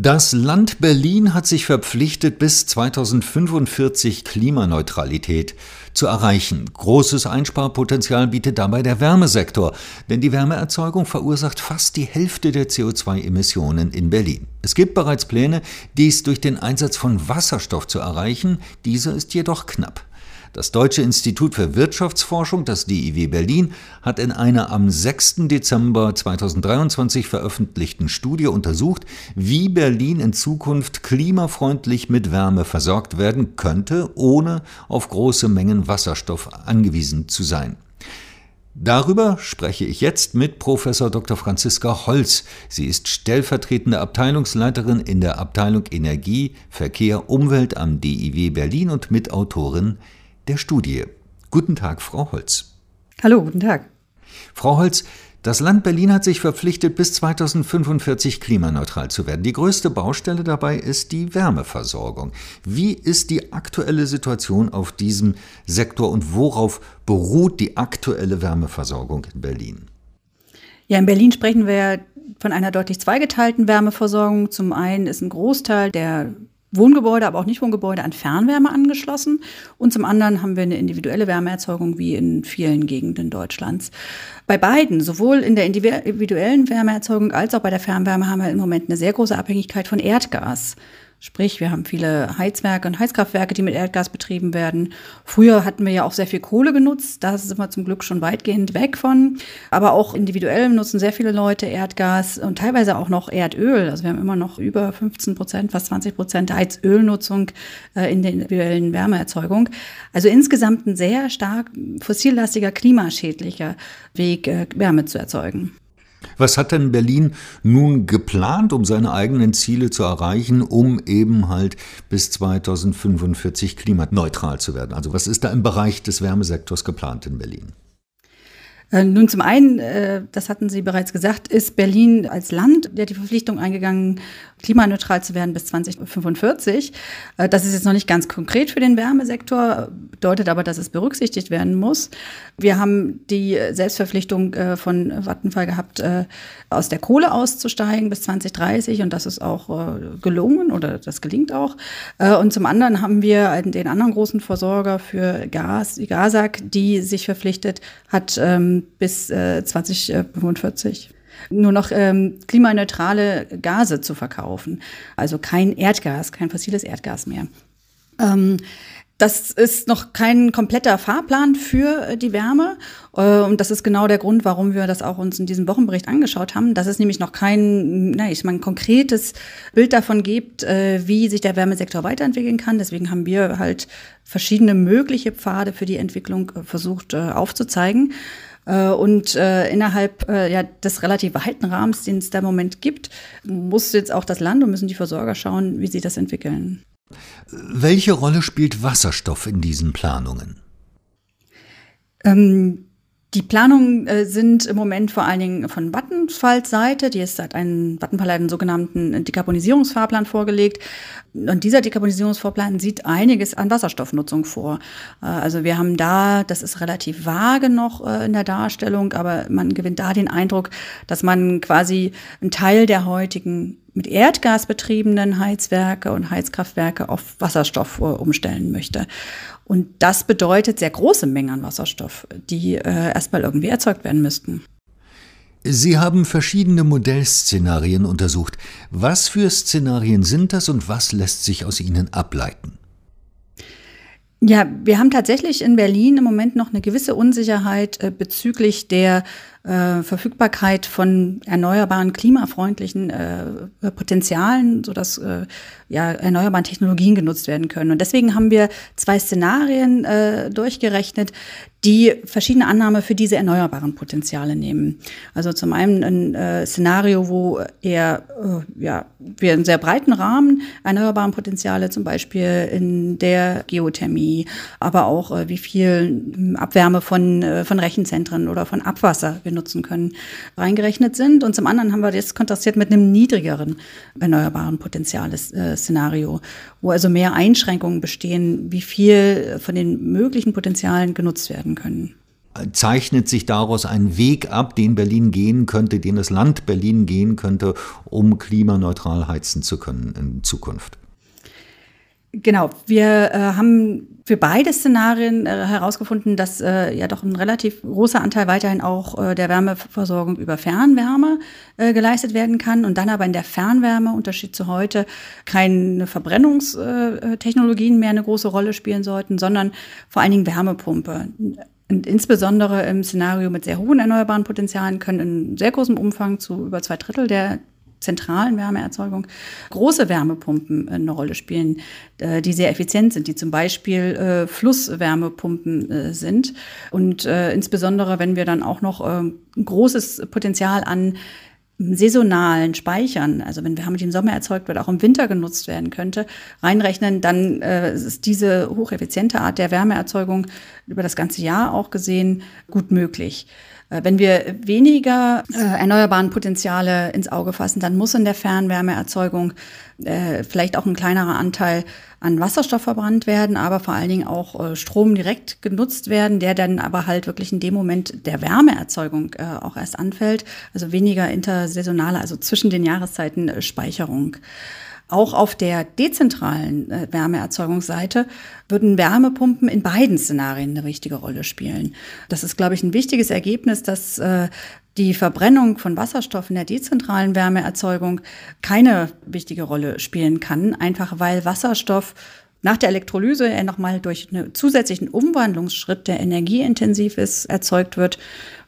Das Land Berlin hat sich verpflichtet, bis 2045 Klimaneutralität zu erreichen. Großes Einsparpotenzial bietet dabei der Wärmesektor, denn die Wärmeerzeugung verursacht fast die Hälfte der CO2-Emissionen in Berlin. Es gibt bereits Pläne, dies durch den Einsatz von Wasserstoff zu erreichen, dieser ist jedoch knapp. Das Deutsche Institut für Wirtschaftsforschung, das DIW Berlin, hat in einer am 6. Dezember 2023 veröffentlichten Studie untersucht, wie Berlin in Zukunft klimafreundlich mit Wärme versorgt werden könnte, ohne auf große Mengen Wasserstoff angewiesen zu sein. Darüber spreche ich jetzt mit Professor Dr. Franziska Holz. Sie ist stellvertretende Abteilungsleiterin in der Abteilung Energie, Verkehr, Umwelt am DIW Berlin und Mitautorin der Studie. Guten Tag, Frau Holz. Hallo, guten Tag. Frau Holz, das Land Berlin hat sich verpflichtet, bis 2045 klimaneutral zu werden. Die größte Baustelle dabei ist die Wärmeversorgung. Wie ist die aktuelle Situation auf diesem Sektor und worauf beruht die aktuelle Wärmeversorgung in Berlin? Ja, in Berlin sprechen wir von einer deutlich zweigeteilten Wärmeversorgung. Zum einen ist ein Großteil der Wohngebäude, aber auch nicht Wohngebäude an Fernwärme angeschlossen. Und zum anderen haben wir eine individuelle Wärmeerzeugung wie in vielen Gegenden Deutschlands. Bei beiden, sowohl in der individuellen Wärmeerzeugung als auch bei der Fernwärme, haben wir im Moment eine sehr große Abhängigkeit von Erdgas. Sprich, wir haben viele Heizwerke und Heizkraftwerke, die mit Erdgas betrieben werden. Früher hatten wir ja auch sehr viel Kohle genutzt. Da sind wir zum Glück schon weitgehend weg von. Aber auch individuell nutzen sehr viele Leute Erdgas und teilweise auch noch Erdöl. Also wir haben immer noch über 15 Prozent, fast 20 Prozent Heizölnutzung äh, in der individuellen Wärmeerzeugung. Also insgesamt ein sehr stark fossillastiger, klimaschädlicher Weg, äh, Wärme zu erzeugen. Was hat denn Berlin nun geplant, um seine eigenen Ziele zu erreichen, um eben halt bis 2045 klimaneutral zu werden? Also was ist da im Bereich des Wärmesektors geplant in Berlin? Äh, nun, zum einen, äh, das hatten Sie bereits gesagt, ist Berlin als Land der die Verpflichtung eingegangen, klimaneutral zu werden bis 2045. Äh, das ist jetzt noch nicht ganz konkret für den Wärmesektor, bedeutet aber, dass es berücksichtigt werden muss. Wir haben die Selbstverpflichtung von Vattenfall gehabt, aus der Kohle auszusteigen bis 2030 und das ist auch gelungen oder das gelingt auch. Und zum anderen haben wir den anderen großen Versorger für Gas, die GASAG, die sich verpflichtet hat, bis äh, 2045 nur noch ähm, klimaneutrale Gase zu verkaufen. Also kein Erdgas, kein fossiles Erdgas mehr. Ähm, das ist noch kein kompletter Fahrplan für äh, die Wärme. Äh, und das ist genau der Grund, warum wir das auch uns in diesem Wochenbericht angeschaut haben. Dass es nämlich noch kein, na, ich meine, konkretes Bild davon gibt, äh, wie sich der Wärmesektor weiterentwickeln kann. Deswegen haben wir halt verschiedene mögliche Pfade für die Entwicklung versucht aufzuzeigen. Und äh, innerhalb äh, ja, des relativ weiten Rahmens, den es da im Moment gibt, muss jetzt auch das Land und müssen die Versorger schauen, wie sie das entwickeln. Welche Rolle spielt Wasserstoff in diesen Planungen? Ähm, die Planungen äh, sind im Moment vor allen Dingen von Vattenfalls Seite. Die ist, hat einen Vattenfall einen sogenannten Dekarbonisierungsfahrplan vorgelegt. Und dieser Dekarbonisierungsfahrplan sieht einiges an Wasserstoffnutzung vor. Äh, also wir haben da, das ist relativ vage noch äh, in der Darstellung, aber man gewinnt da den Eindruck, dass man quasi einen Teil der heutigen mit Erdgas betriebenen Heizwerke und Heizkraftwerke auf Wasserstoff äh, umstellen möchte. Und das bedeutet sehr große Mengen an Wasserstoff, die äh, erstmal irgendwie erzeugt werden müssten. Sie haben verschiedene Modellszenarien untersucht. Was für Szenarien sind das und was lässt sich aus ihnen ableiten? Ja, wir haben tatsächlich in Berlin im Moment noch eine gewisse Unsicherheit äh, bezüglich der äh, Verfügbarkeit von erneuerbaren, klimafreundlichen äh, Potenzialen, sodass äh, ja, erneuerbaren Technologien genutzt werden können. Und deswegen haben wir zwei Szenarien äh, durchgerechnet, die verschiedene Annahme für diese erneuerbaren Potenziale nehmen. Also zum einen ein äh, Szenario, wo eher äh, ja, wir einen sehr breiten Rahmen erneuerbaren Potenziale, zum Beispiel in der Geothermie, aber auch äh, wie viel hm, Abwärme von, äh, von Rechenzentren oder von Abwasser wir nutzen können, reingerechnet sind. Und zum anderen haben wir das kontrastiert mit einem niedrigeren erneuerbaren Potenziale-Szenario, äh, wo also mehr Einschränkungen bestehen, wie viel von den möglichen Potenzialen genutzt werden können. zeichnet sich daraus ein Weg ab, den Berlin gehen könnte, den das Land Berlin gehen könnte, um klimaneutral heizen zu können in Zukunft? Genau, wir äh, haben für beide Szenarien äh, herausgefunden, dass äh, ja doch ein relativ großer Anteil weiterhin auch äh, der Wärmeversorgung über Fernwärme äh, geleistet werden kann und dann aber in der Fernwärme, Unterschied zu heute, keine Verbrennungstechnologien mehr eine große Rolle spielen sollten, sondern vor allen Dingen Wärmepumpe. Und insbesondere im Szenario mit sehr hohen erneuerbaren Potenzialen können in sehr großem Umfang zu über zwei Drittel der zentralen Wärmeerzeugung große Wärmepumpen äh, eine Rolle spielen, äh, die sehr effizient sind, die zum Beispiel äh, Flusswärmepumpen sind. Und insbesondere, wenn wir dann auch noch ein großes Potenzial an saisonalen Speichern, also wenn Wärme, die im Sommer erzeugt wird, auch im Winter genutzt werden könnte, reinrechnen, dann äh, ist diese hocheffiziente Art der Wärmeerzeugung über das ganze Jahr auch gesehen gut möglich. Äh, wenn wir weniger äh, erneuerbaren Potenziale ins Auge fassen, dann muss in der Fernwärmeerzeugung äh, vielleicht auch ein kleinerer Anteil an Wasserstoff verbrannt werden, aber vor allen Dingen auch äh, Strom direkt genutzt werden, der dann aber halt wirklich in dem Moment der Wärmeerzeugung äh, auch erst anfällt. Also weniger intersaisonale, also zwischen den Jahreszeiten äh, Speicherung. Auch auf der dezentralen äh, Wärmeerzeugungsseite würden Wärmepumpen in beiden Szenarien eine wichtige Rolle spielen. Das ist, glaube ich, ein wichtiges Ergebnis, dass äh, die Verbrennung von Wasserstoff in der dezentralen Wärmeerzeugung keine wichtige Rolle spielen kann, einfach weil Wasserstoff nach der Elektrolyse er nochmal durch einen zusätzlichen Umwandlungsschritt, der energieintensiv ist, erzeugt wird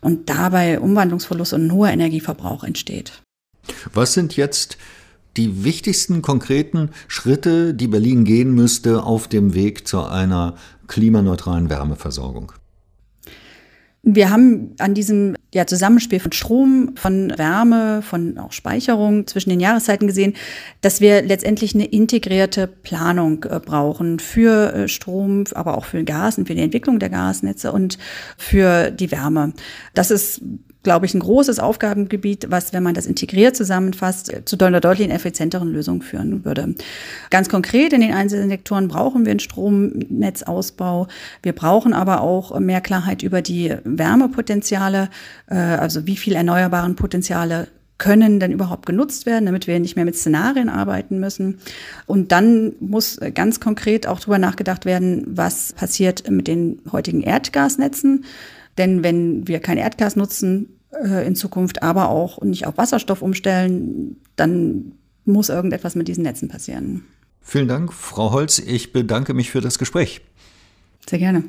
und dabei Umwandlungsverlust und ein hoher Energieverbrauch entsteht. Was sind jetzt die wichtigsten konkreten Schritte, die Berlin gehen müsste auf dem Weg zu einer klimaneutralen Wärmeversorgung? Wir haben an diesem ja, Zusammenspiel von Strom, von Wärme, von auch Speicherung zwischen den Jahreszeiten gesehen, dass wir letztendlich eine integrierte Planung äh, brauchen für äh, Strom, aber auch für Gas und für die Entwicklung der Gasnetze und für die Wärme. Das ist glaube ich, ein großes Aufgabengebiet, was, wenn man das integriert zusammenfasst, zu einer deutlich effizienteren Lösung führen würde. Ganz konkret in den einzelnen Sektoren brauchen wir einen Stromnetzausbau. Wir brauchen aber auch mehr Klarheit über die Wärmepotenziale, äh, also wie viel erneuerbaren Potenziale können denn überhaupt genutzt werden, damit wir nicht mehr mit Szenarien arbeiten müssen. Und dann muss ganz konkret auch darüber nachgedacht werden, was passiert mit den heutigen Erdgasnetzen. Denn wenn wir kein Erdgas nutzen äh, in Zukunft, aber auch nicht auf Wasserstoff umstellen, dann muss irgendetwas mit diesen Netzen passieren. Vielen Dank, Frau Holz. Ich bedanke mich für das Gespräch. Sehr gerne.